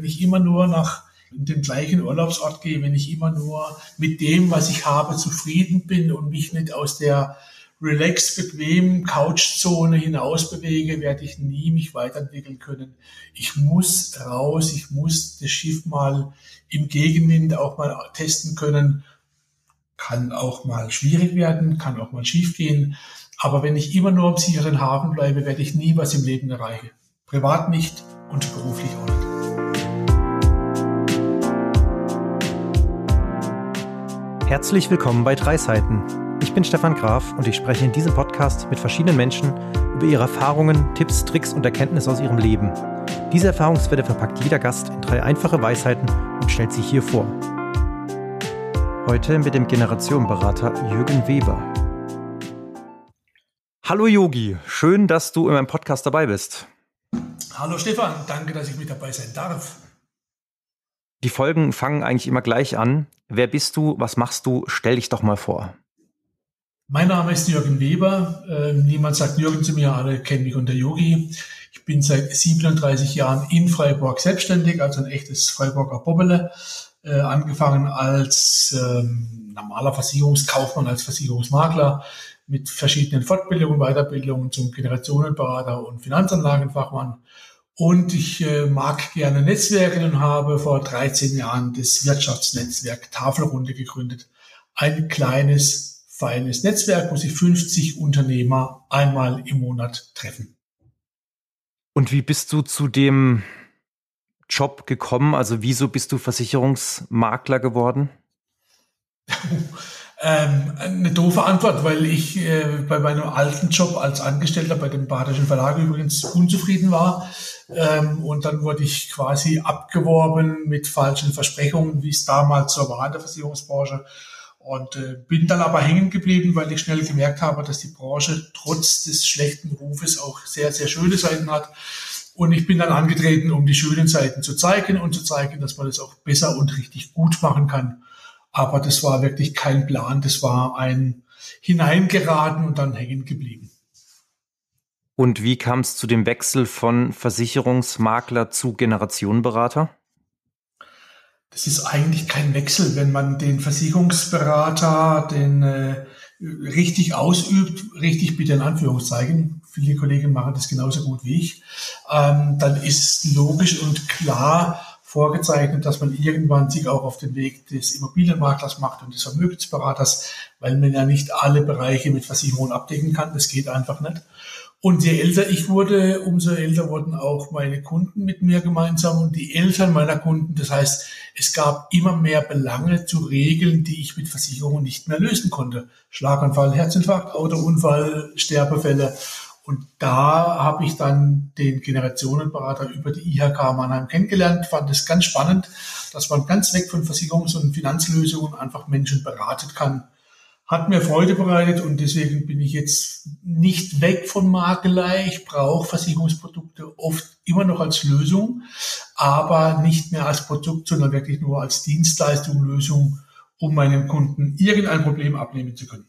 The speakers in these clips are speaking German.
wenn ich immer nur nach den gleichen Urlaubsort gehe, wenn ich immer nur mit dem, was ich habe, zufrieden bin und mich nicht aus der relax, bequem Couchzone hinaus bewege, werde ich nie mich weiterentwickeln können. Ich muss raus, ich muss das Schiff mal im Gegenwind auch mal testen können. Kann auch mal schwierig werden, kann auch mal schief gehen. Aber wenn ich immer nur am sicheren Hafen bleibe, werde ich nie was im Leben erreichen. Privat nicht und beruflich auch nicht. Herzlich willkommen bei Drei Seiten ich bin Stefan Graf und ich spreche in diesem Podcast mit verschiedenen Menschen über ihre Erfahrungen, Tipps, Tricks und Erkenntnisse aus ihrem Leben. Diese Erfahrungswerte verpackt jeder Gast in drei einfache Weisheiten und stellt sie hier vor. Heute mit dem Generationenberater Jürgen Weber. Hallo Yogi, schön, dass du in meinem Podcast dabei bist. Hallo Stefan, danke, dass ich mit dabei sein darf. Die Folgen fangen eigentlich immer gleich an. Wer bist du? Was machst du? Stell dich doch mal vor. Mein Name ist Jürgen Weber. Äh, niemand sagt Jürgen zu mir, alle kennen mich unter Yogi. Ich bin seit 37 Jahren in Freiburg selbstständig, also ein echtes Freiburger Bobbele. Äh, angefangen als ähm, normaler Versicherungskaufmann, als Versicherungsmakler mit verschiedenen Fortbildungen, Weiterbildungen zum Generationenberater und Finanzanlagenfachmann. Und ich äh, mag gerne Netzwerke und habe vor 13 Jahren das Wirtschaftsnetzwerk Tafelrunde gegründet. Ein kleines feines Netzwerk, wo sich 50 Unternehmer einmal im Monat treffen. Und wie bist du zu dem Job gekommen? Also wieso bist du Versicherungsmakler geworden? ähm, eine doofe Antwort, weil ich äh, bei meinem alten Job als Angestellter bei dem Badischen Verlag übrigens unzufrieden war. Ähm, und dann wurde ich quasi abgeworben mit falschen Versprechungen, wie es damals so war in der Versicherungsbranche. Und äh, bin dann aber hängen geblieben, weil ich schnell gemerkt habe, dass die Branche trotz des schlechten Rufes auch sehr, sehr schöne Seiten hat. Und ich bin dann angetreten, um die schönen Seiten zu zeigen und zu zeigen, dass man das auch besser und richtig gut machen kann. Aber das war wirklich kein Plan, das war ein Hineingeraten und dann hängen geblieben. Und wie kam es zu dem Wechsel von Versicherungsmakler zu Generationenberater? das ist eigentlich kein Wechsel, wenn man den Versicherungsberater, den äh, richtig ausübt, richtig bitte in Anführungszeichen, viele Kollegen machen das genauso gut wie ich, ähm, dann ist logisch und klar vorgezeichnet, dass man irgendwann sich auch auf den Weg des Immobilienmaklers macht und des Vermögensberaters, weil man ja nicht alle Bereiche mit Versicherungen abdecken kann. Das geht einfach nicht. Und je älter ich wurde, umso älter wurden auch meine Kunden mit mir gemeinsam und die Eltern meiner Kunden. Das heißt, es gab immer mehr Belange zu regeln, die ich mit Versicherungen nicht mehr lösen konnte. Schlaganfall, Herzinfarkt, Autounfall, Sterbefälle. Und da habe ich dann den Generationenberater über die IHK Mannheim kennengelernt, fand es ganz spannend, dass man ganz weg von Versicherungs- und Finanzlösungen einfach Menschen beraten kann hat mir Freude bereitet und deswegen bin ich jetzt nicht weg von Makelei. Ich brauche Versicherungsprodukte oft immer noch als Lösung, aber nicht mehr als Produkt, sondern wirklich nur als Dienstleistung, Lösung, um meinem Kunden irgendein Problem abnehmen zu können.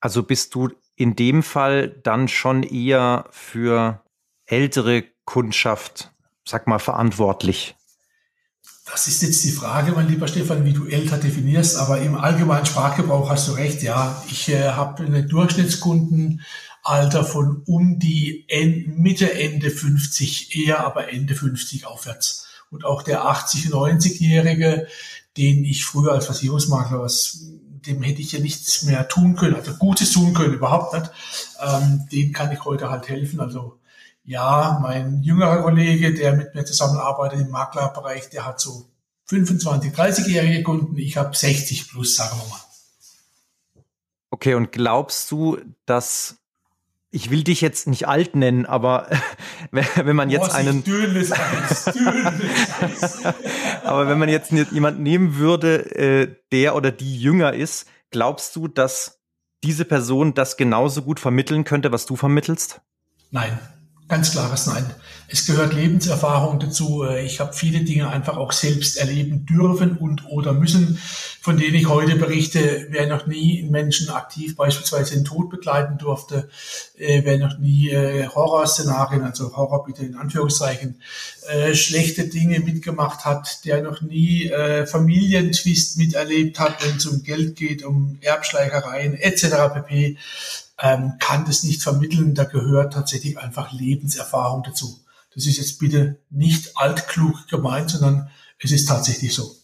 Also bist du in dem Fall dann schon eher für ältere Kundschaft, sag mal, verantwortlich? Das ist jetzt die Frage, mein lieber Stefan, wie du älter definierst, aber im allgemeinen Sprachgebrauch hast du recht, ja. Ich äh, habe eine Durchschnittskundenalter von um die End, Mitte, Ende 50, eher aber Ende 50 aufwärts. Und auch der 80-, 90-Jährige, den ich früher als Versicherungsmakler was dem hätte ich ja nichts mehr tun können, also Gutes tun können, überhaupt nicht. Ähm, den kann ich heute halt helfen. Also ja, mein jüngerer Kollege, der mit mir zusammenarbeitet im Maklerbereich, der hat so 25, 30-jährige Kunden. Ich habe 60 plus, sagen wir mal. Okay, und glaubst du, dass ich will dich jetzt nicht alt nennen, aber wenn man jetzt einen dünnes Eis, dünnes Eis. aber wenn man jetzt jemanden nehmen würde, äh, der oder die jünger ist, glaubst du, dass diese Person das genauso gut vermitteln könnte, was du vermittelst? Nein, Ganz klares Nein. Es gehört Lebenserfahrung dazu. Ich habe viele Dinge einfach auch selbst erleben dürfen und oder müssen, von denen ich heute berichte. Wer noch nie Menschen aktiv beispielsweise den Tod begleiten durfte, äh, wer noch nie äh, Horrorszenarien, also Horror bitte in Anführungszeichen, äh, schlechte Dinge mitgemacht hat, der noch nie äh, Familientwist miterlebt hat, wenn es um Geld geht, um Erbschleichereien etc. pp ähm, kann das nicht vermitteln. Da gehört tatsächlich einfach Lebenserfahrung dazu. Das ist jetzt bitte nicht altklug gemeint, sondern es ist tatsächlich so.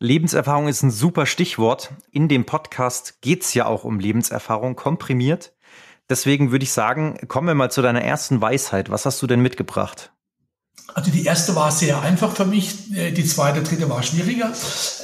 Lebenserfahrung ist ein super Stichwort. In dem Podcast geht's ja auch um Lebenserfahrung komprimiert. Deswegen würde ich sagen, kommen wir mal zu deiner ersten Weisheit. Was hast du denn mitgebracht? Also die erste war sehr einfach für mich, äh, die zweite, dritte war schwieriger,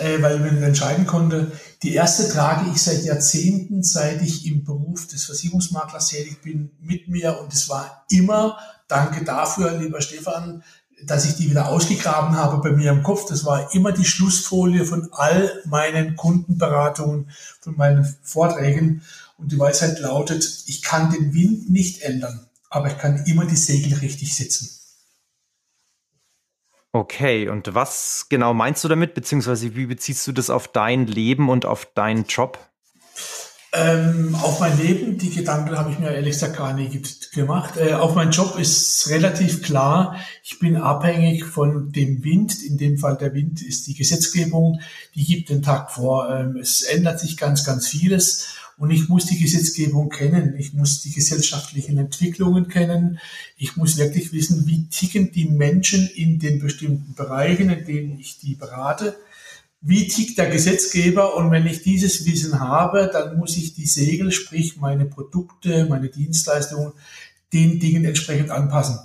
äh, weil man entscheiden konnte. Die erste trage ich seit Jahrzehnten, seit ich im Beruf des Versicherungsmaklers tätig bin, mit mir und es war immer, danke dafür, lieber Stefan, dass ich die wieder ausgegraben habe bei mir im Kopf. Das war immer die Schlussfolie von all meinen Kundenberatungen, von meinen Vorträgen. Und die Weisheit lautet, ich kann den Wind nicht ändern, aber ich kann immer die Segel richtig setzen. Okay, und was genau meinst du damit, beziehungsweise wie beziehst du das auf dein Leben und auf deinen Job? Ähm, auf mein Leben, die Gedanken habe ich mir ehrlich gesagt gar nicht gemacht. Äh, auf meinen Job ist relativ klar, ich bin abhängig von dem Wind. In dem Fall der Wind ist die Gesetzgebung, die gibt den Tag vor. Ähm, es ändert sich ganz, ganz vieles. Und ich muss die Gesetzgebung kennen, ich muss die gesellschaftlichen Entwicklungen kennen, ich muss wirklich wissen, wie ticken die Menschen in den bestimmten Bereichen, in denen ich die berate, wie tickt der Gesetzgeber? Und wenn ich dieses Wissen habe, dann muss ich die Segel, sprich meine Produkte, meine Dienstleistungen, den Dingen entsprechend anpassen.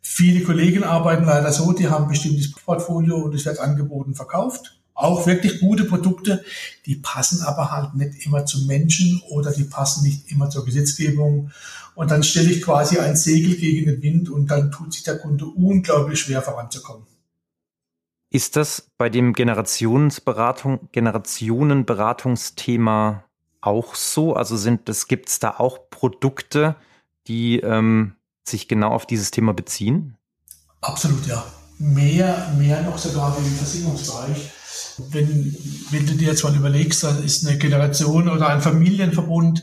Viele Kollegen arbeiten leider so, die haben ein bestimmtes Portfolio und es wird angeboten, verkauft auch wirklich gute Produkte, die passen aber halt nicht immer zu Menschen oder die passen nicht immer zur Gesetzgebung. Und dann stelle ich quasi ein Segel gegen den Wind und dann tut sich der Kunde unglaublich schwer voranzukommen. Ist das bei dem Generationsberatung, Generationenberatungsthema auch so? Also sind gibt es da auch Produkte, die ähm, sich genau auf dieses Thema beziehen? Absolut, ja. Mehr, mehr noch sogar im Versicherungsbereich wenn, wenn du dir jetzt mal überlegst, da ist eine Generation oder ein Familienverbund,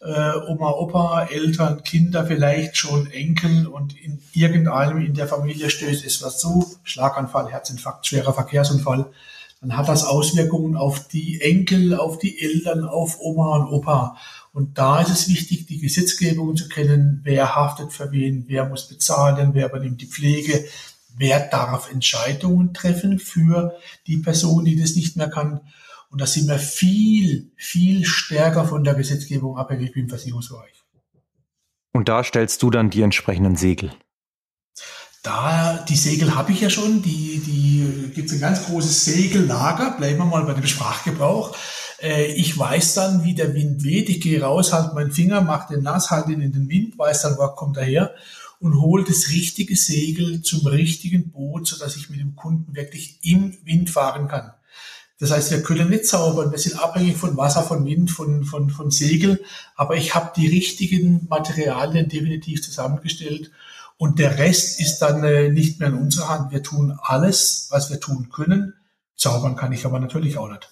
äh, Oma, Opa, Eltern, Kinder, vielleicht schon Enkel und in irgendeinem in der Familie stößt es was zu, Schlaganfall, Herzinfarkt, schwerer Verkehrsunfall, dann hat das Auswirkungen auf die Enkel, auf die Eltern, auf Oma und Opa. Und da ist es wichtig, die Gesetzgebung zu kennen, wer haftet für wen, wer muss bezahlen, wer übernimmt die Pflege, wer darf Entscheidungen treffen für die Person, die das nicht mehr kann. Und da sind wir viel, viel stärker von der Gesetzgebung abhängig wie im Versicherungsbereich. Und da stellst du dann die entsprechenden Segel? Da, die Segel habe ich ja schon, die, die gibt es ein ganz großes Segellager, bleiben wir mal bei dem Sprachgebrauch. Äh, ich weiß dann, wie der Wind weht, ich gehe raus, halte meinen Finger, mache den nass, halte ihn in den Wind, weiß dann, wo kommt er her und hole das richtige Segel zum richtigen Boot, sodass ich mit dem Kunden wirklich im Wind fahren kann. Das heißt, wir können nicht zaubern, wir sind abhängig von Wasser, von Wind, von, von, von Segel, aber ich habe die richtigen Materialien definitiv zusammengestellt und der Rest ist dann äh, nicht mehr in unserer Hand. Wir tun alles, was wir tun können. Zaubern kann ich aber natürlich auch nicht.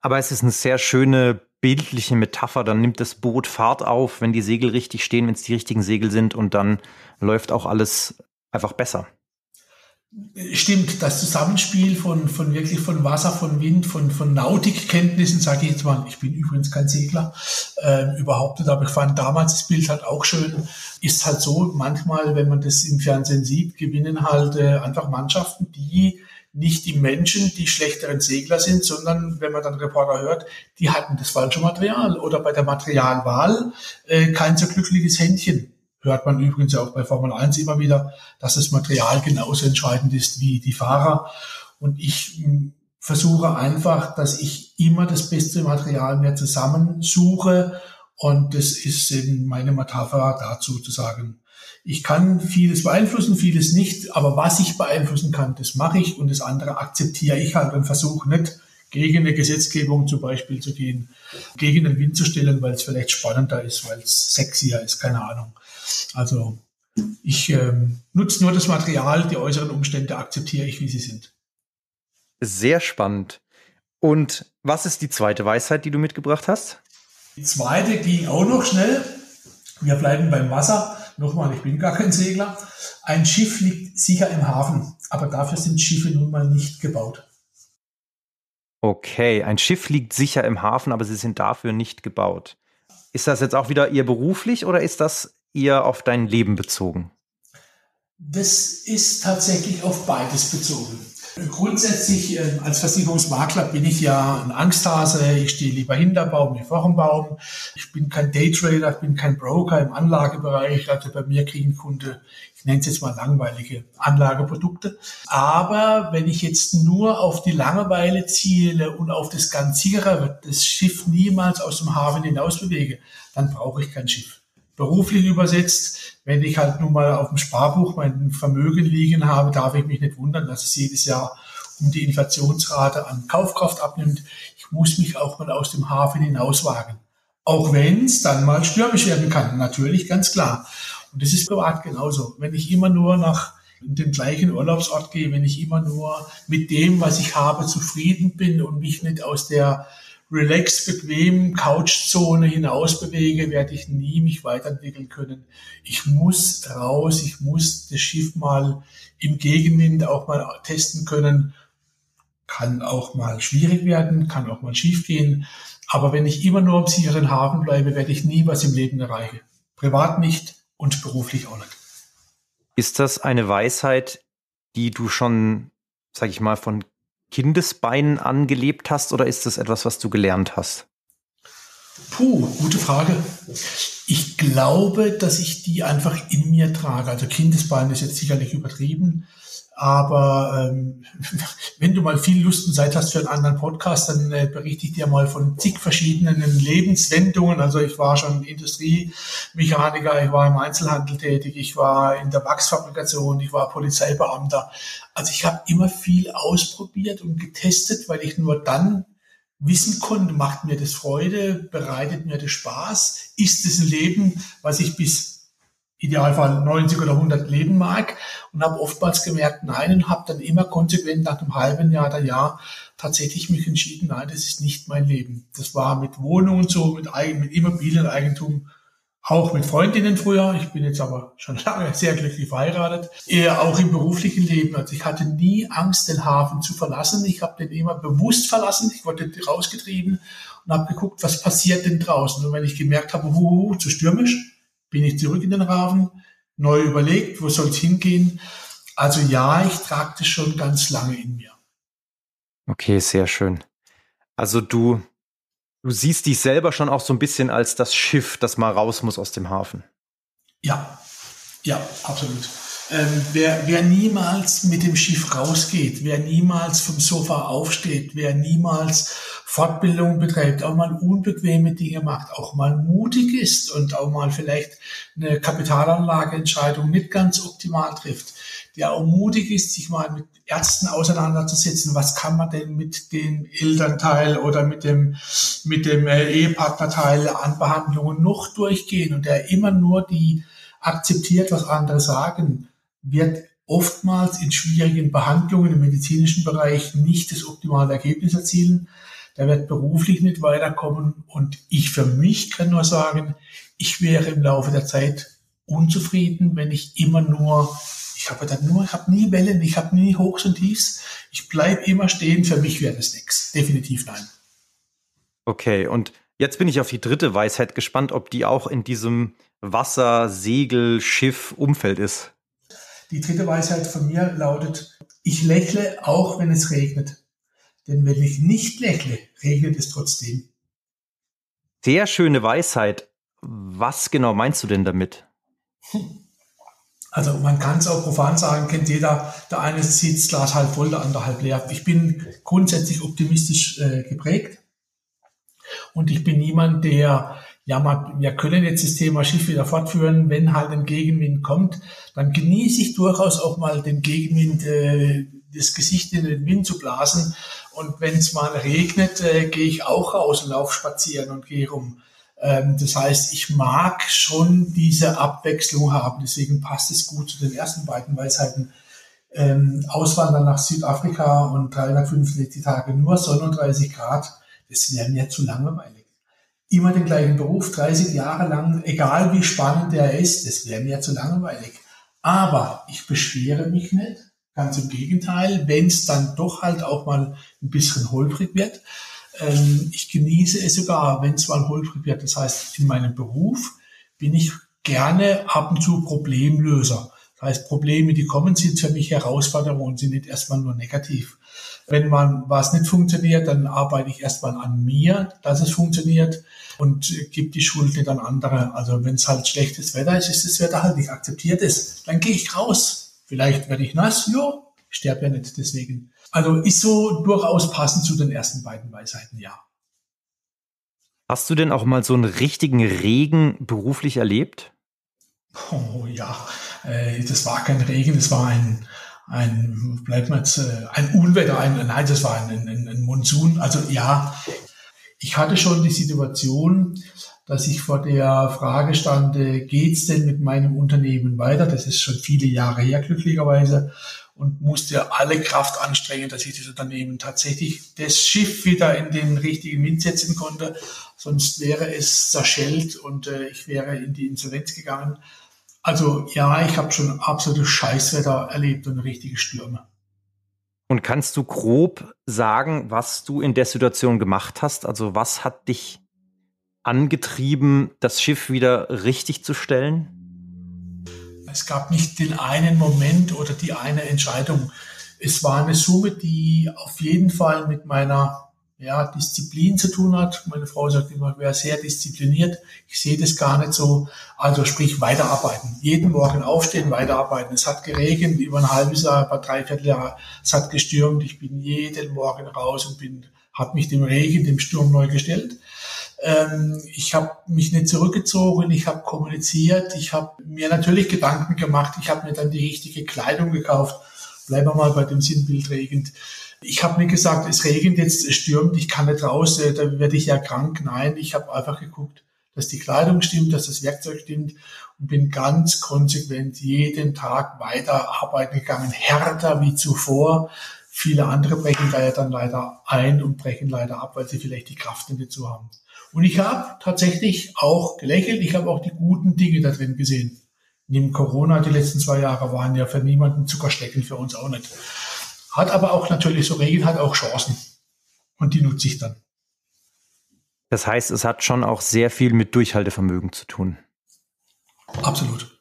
Aber es ist eine sehr schöne bildliche Metapher, dann nimmt das Boot Fahrt auf, wenn die Segel richtig stehen, wenn es die richtigen Segel sind und dann läuft auch alles einfach besser. Stimmt, das Zusammenspiel von, von wirklich von Wasser, von Wind, von, von Nautikkenntnissen, sage ich jetzt mal, ich bin übrigens kein Segler, äh, überhaupt nicht, aber ich fand damals das Bild halt auch schön. Ist halt so, manchmal, wenn man das im Fernsehen sieht, gewinnen halt äh, einfach Mannschaften, die nicht die Menschen, die schlechteren Segler sind, sondern wenn man dann Reporter hört, die hatten das falsche Material oder bei der Materialwahl äh, kein so glückliches Händchen. Hört man übrigens auch bei Formel 1 immer wieder, dass das Material genauso entscheidend ist wie die Fahrer. Und ich hm, versuche einfach, dass ich immer das beste Material mir zusammensuche. Und das ist eben meine Metapher dazu zu sagen, ich kann vieles beeinflussen, vieles nicht, aber was ich beeinflussen kann, das mache ich und das andere akzeptiere ich halt und versuche nicht gegen eine Gesetzgebung zum Beispiel zu gehen, gegen den Wind zu stellen, weil es vielleicht spannender ist, weil es sexier ist, keine Ahnung. Also ich ähm, nutze nur das Material, die äußeren Umstände akzeptiere ich, wie sie sind. Sehr spannend. Und was ist die zweite Weisheit, die du mitgebracht hast? Die zweite ging auch noch schnell. Wir bleiben beim Wasser. Nochmal, ich bin gar kein Segler. Ein Schiff liegt sicher im Hafen, aber dafür sind Schiffe nun mal nicht gebaut. Okay, ein Schiff liegt sicher im Hafen, aber sie sind dafür nicht gebaut. Ist das jetzt auch wieder ihr beruflich oder ist das ihr auf dein Leben bezogen? Das ist tatsächlich auf beides bezogen. Grundsätzlich äh, als Versicherungsmakler bin ich ja ein Angsthase. Ich stehe lieber hinter Baum wie vor dem Baum. Ich bin kein Daytrader, ich bin kein Broker im Anlagebereich. Also bei mir kriegen Kunde, ich nenne es jetzt mal langweilige Anlageprodukte. Aber wenn ich jetzt nur auf die Langeweile ziele und auf das ganz sichere, das Schiff niemals aus dem Hafen hinaus bewege, dann brauche ich kein Schiff beruflich übersetzt, wenn ich halt nun mal auf dem Sparbuch mein Vermögen liegen habe, darf ich mich nicht wundern, dass es jedes Jahr um die Inflationsrate an Kaufkraft abnimmt. Ich muss mich auch mal aus dem Hafen hinauswagen. Auch wenn es dann mal stürmisch werden kann, natürlich, ganz klar. Und das ist privat genauso. Wenn ich immer nur nach dem gleichen Urlaubsort gehe, wenn ich immer nur mit dem, was ich habe, zufrieden bin und mich nicht aus der relaxed, bequem Couchzone hinaus bewege, werde ich nie mich weiterentwickeln können. Ich muss raus, ich muss das Schiff mal im Gegenwind auch mal testen können. Kann auch mal schwierig werden, kann auch mal schief gehen. Aber wenn ich immer nur am sicheren Hafen bleibe, werde ich nie was im Leben erreichen. Privat nicht und beruflich auch nicht. Ist das eine Weisheit, die du schon, sag ich mal, von Kindesbeinen angelebt hast oder ist das etwas, was du gelernt hast? Puh, gute Frage. Ich glaube, dass ich die einfach in mir trage. Also Kindesbein ist jetzt sicherlich übertrieben. Aber ähm, wenn du mal viel Lust und Zeit hast für einen anderen Podcast, dann äh, berichte ich dir mal von zig verschiedenen Lebenswendungen. Also ich war schon Industriemechaniker, ich war im Einzelhandel tätig, ich war in der Wachsfabrikation, ich war Polizeibeamter. Also ich habe immer viel ausprobiert und getestet, weil ich nur dann wissen konnte, macht mir das Freude, bereitet mir das Spaß, ist es ein Leben, was ich bis Idealfall 90 oder 100 leben mag und habe oftmals gemerkt, nein, und habe dann immer konsequent nach einem halben Jahr oder Jahr tatsächlich mich entschieden, nein, das ist nicht mein Leben. Das war mit Wohnung und so, mit, mit Immobilieneigentum, auch mit Freundinnen früher. Ich bin jetzt aber schon lange sehr glücklich verheiratet. Eher auch im beruflichen Leben. Also ich hatte nie Angst, den Hafen zu verlassen. Ich habe den immer bewusst verlassen. Ich wurde rausgetrieben und habe geguckt, was passiert denn draußen. Und wenn ich gemerkt habe, hu, zu stürmisch, bin ich zurück in den Hafen, neu überlegt, wo soll es hingehen. Also ja, ich trage das schon ganz lange in mir. Okay, sehr schön. Also du, du siehst dich selber schon auch so ein bisschen als das Schiff, das mal raus muss aus dem Hafen. Ja, ja, absolut. Ähm, wer, wer niemals mit dem Schiff rausgeht, wer niemals vom Sofa aufsteht, wer niemals Fortbildung betreibt, auch mal unbequeme Dinge macht, auch mal mutig ist und auch mal vielleicht eine Kapitalanlageentscheidung nicht ganz optimal trifft, der auch mutig ist, sich mal mit Ärzten auseinanderzusetzen, was kann man denn mit dem Elternteil oder mit dem, mit dem äh, Ehepartnerteil an Behandlungen noch durchgehen und der immer nur die akzeptiert, was andere sagen, wird oftmals in schwierigen Behandlungen im medizinischen Bereich nicht das optimale Ergebnis erzielen. Der wird beruflich nicht weiterkommen. Und ich für mich kann nur sagen, ich wäre im Laufe der Zeit unzufrieden, wenn ich immer nur, ich habe dann nur, ich habe nie Wellen, ich habe nie Hochs und Tiefs. Ich bleibe immer stehen. Für mich wäre das nichts. Definitiv nein. Okay, und jetzt bin ich auf die dritte Weisheit gespannt, ob die auch in diesem Wasser, Segel, Schiff, Umfeld ist. Die dritte Weisheit von mir lautet, ich lächle auch, wenn es regnet. Denn wenn ich nicht lächle, regnet es trotzdem. Sehr schöne Weisheit. Was genau meinst du denn damit? Also man kann es auch profan sagen, kennt jeder, der eine sieht das Glas halb voll, der andere halb leer. Ich bin grundsätzlich optimistisch äh, geprägt und ich bin niemand, der ja, man, wir können jetzt das Thema Schiff wieder fortführen, wenn halt ein Gegenwind kommt, dann genieße ich durchaus auch mal den Gegenwind, äh, das Gesicht in den Wind zu blasen. Und wenn es mal regnet, äh, gehe ich auch raus und laufe spazieren und gehe rum. Ähm, das heißt, ich mag schon diese Abwechslung haben. Deswegen passt es gut zu den ersten beiden Weisheiten. Ähm, Auswandern nach Südafrika und 365 Tage nur Sonne und 30 Grad, das wäre mir zu langweilig. Immer den gleichen Beruf, 30 Jahre lang, egal wie spannend der ist, das wäre mir zu langweilig. Aber ich beschwere mich nicht. Ganz im Gegenteil, wenn es dann doch halt auch mal ein bisschen holprig wird, ähm, ich genieße es sogar, wenn es mal holprig wird. Das heißt, in meinem Beruf bin ich gerne ab und zu Problemlöser. Das heißt, Probleme, die kommen, sind für mich Herausforderungen und sind nicht erstmal nur negativ. Wenn man was nicht funktioniert, dann arbeite ich erstmal an mir, dass es funktioniert und gebe die Schuld nicht an andere. Also wenn es halt schlechtes Wetter ist, ist das Wetter halt nicht akzeptiert ist. Dann gehe ich raus. Vielleicht werde ich nass, ja, sterbe ja nicht deswegen. Also ist so durchaus passend zu den ersten beiden Weisheiten, ja. Hast du denn auch mal so einen richtigen Regen beruflich erlebt? Oh ja, äh, das war kein Regen, das war ein, ein bleibt jetzt, äh, ein Unwetter, ein, nein, das war ein, ein, ein Monsun. Also ja, ich hatte schon die Situation, dass ich vor der Frage stand, äh, geht's denn mit meinem Unternehmen weiter? Das ist schon viele Jahre her, glücklicherweise und musste alle Kraft anstrengen, dass ich das Unternehmen tatsächlich das Schiff wieder in den richtigen Wind setzen konnte. Sonst wäre es zerschellt und äh, ich wäre in die Insolvenz gegangen. Also ja, ich habe schon absolutes Scheißwetter erlebt und richtige Stürme. Und kannst du grob sagen, was du in der Situation gemacht hast? Also was hat dich angetrieben, das Schiff wieder richtig zu stellen? Es gab nicht den einen Moment oder die eine Entscheidung. Es war eine Summe, die auf jeden Fall mit meiner ja, Disziplin zu tun hat. Meine Frau sagt immer, ich wäre sehr diszipliniert. Ich sehe das gar nicht so. Also sprich, weiterarbeiten. Jeden Morgen aufstehen, weiterarbeiten. Es hat geregnet über ein halbes Jahr, über dreiviertel Jahr. Es hat gestürmt. Ich bin jeden Morgen raus und bin, habe mich dem Regen, dem Sturm neu gestellt. Ähm, ich habe mich nicht zurückgezogen, ich habe kommuniziert, ich habe mir natürlich Gedanken gemacht, ich habe mir dann die richtige Kleidung gekauft. Bleiben wir mal bei dem Sinnbild regend. Ich habe mir gesagt, es regnet jetzt, es stürmt, ich kann nicht raus, äh, da werde ich ja krank. Nein, ich habe einfach geguckt, dass die Kleidung stimmt, dass das Werkzeug stimmt und bin ganz konsequent jeden Tag weiter arbeiten gegangen, härter wie zuvor. Viele andere brechen da ja dann leider ein und brechen leider ab, weil sie vielleicht die Kraft nicht dazu haben. Und ich habe tatsächlich auch gelächelt, ich habe auch die guten Dinge da drin gesehen. Neben Corona, die letzten zwei Jahre waren ja für niemanden Zuckerstecken, für uns auch nicht. Hat aber auch natürlich, so Regen hat auch Chancen. Und die nutze ich dann. Das heißt, es hat schon auch sehr viel mit Durchhaltevermögen zu tun. Absolut.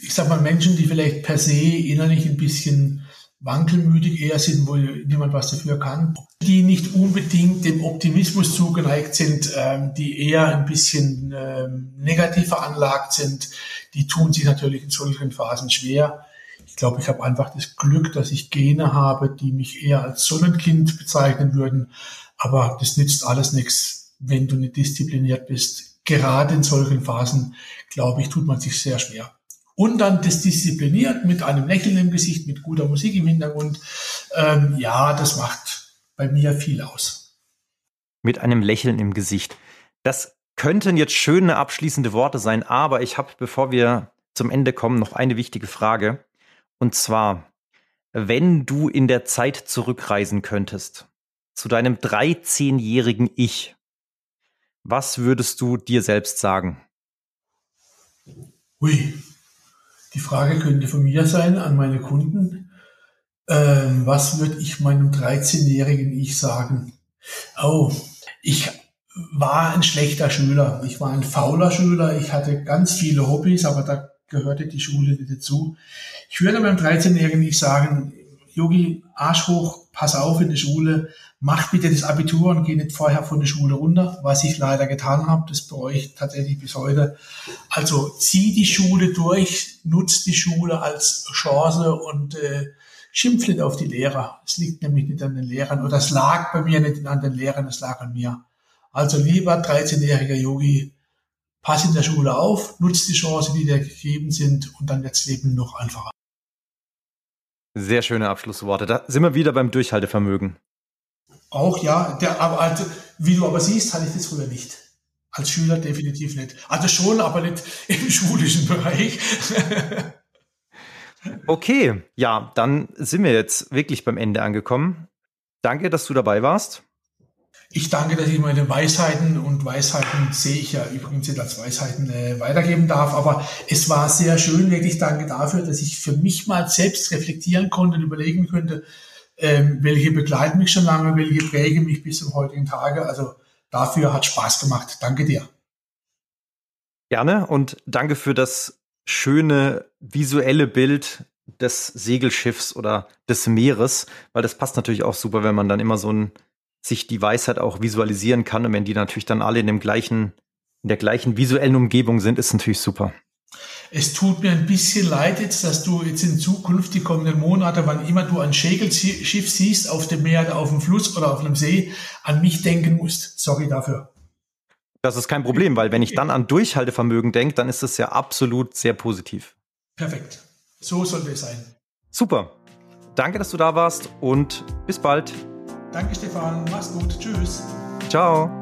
Ich sag mal, Menschen, die vielleicht per se innerlich ein bisschen wankelmütig eher sind, wo niemand was dafür kann, die nicht unbedingt dem Optimismus zugeneigt sind, ähm, die eher ein bisschen ähm, negativ veranlagt sind, die tun sich natürlich in solchen Phasen schwer. Ich glaube, ich habe einfach das Glück, dass ich Gene habe, die mich eher als Sonnenkind bezeichnen würden. Aber das nützt alles nichts, wenn du nicht diszipliniert bist. Gerade in solchen Phasen, glaube ich, tut man sich sehr schwer und dann das diszipliniert mit einem Lächeln im Gesicht, mit guter Musik im Hintergrund. Ähm, ja, das macht bei mir viel aus. Mit einem Lächeln im Gesicht. Das könnten jetzt schöne abschließende Worte sein, aber ich habe, bevor wir zum Ende kommen, noch eine wichtige Frage. Und zwar, wenn du in der Zeit zurückreisen könntest, zu deinem 13-jährigen Ich, was würdest du dir selbst sagen? Ui, die Frage könnte von mir sein an meine Kunden. Ähm, was würde ich meinem 13-jährigen Ich sagen? Oh, ich war ein schlechter Schüler. Ich war ein fauler Schüler. Ich hatte ganz viele Hobbys, aber da gehörte die Schule nicht dazu. Ich würde meinem 13-jährigen Ich sagen, Yogi, Arsch hoch, pass auf in der Schule, mach bitte das Abitur und geh nicht vorher von der Schule runter, was ich leider getan habe. Das bereue ich tatsächlich bis heute. Also zieh die Schule durch, nutz die Schule als Chance und äh, schimpf nicht auf die Lehrer. Es liegt nämlich nicht an den Lehrern oder es lag bei mir nicht an den Lehrern, es lag an mir. Also lieber 13-jähriger Yogi, pass in der Schule auf, nutz die Chance, die dir gegeben sind und dann wird's Leben noch einfacher. Sehr schöne Abschlussworte. Da sind wir wieder beim Durchhaltevermögen. Auch ja, der, aber also, wie du aber siehst, hatte ich das früher nicht. Als Schüler definitiv nicht. Also schon, aber nicht im schulischen Bereich. okay, ja, dann sind wir jetzt wirklich beim Ende angekommen. Danke, dass du dabei warst. Ich danke, dass ich meine Weisheiten und Weisheiten sehe ich ja übrigens nicht als Weisheiten äh, weitergeben darf. Aber es war sehr schön, wirklich danke dafür, dass ich für mich mal selbst reflektieren konnte und überlegen könnte, ähm, welche begleiten mich schon lange, welche prägen mich bis zum heutigen Tage. Also dafür hat Spaß gemacht. Danke dir. Gerne und danke für das schöne visuelle Bild des Segelschiffs oder des Meeres, weil das passt natürlich auch super, wenn man dann immer so ein sich die Weisheit auch visualisieren kann. Und wenn die natürlich dann alle in dem gleichen, in der gleichen visuellen Umgebung sind, ist natürlich super. Es tut mir ein bisschen leid jetzt, dass du jetzt in Zukunft die kommenden Monate, wann immer du ein Schägelschiff siehst, auf dem Meer, auf dem Fluss oder auf einem See, an mich denken musst. Sorry dafür. Das ist kein Problem, weil wenn ich dann an Durchhaltevermögen denke, dann ist das ja absolut sehr positiv. Perfekt. So sollte es sein. Super. Danke, dass du da warst und bis bald. Danke, Stefan. Mach's gut. Tschüss. Ciao.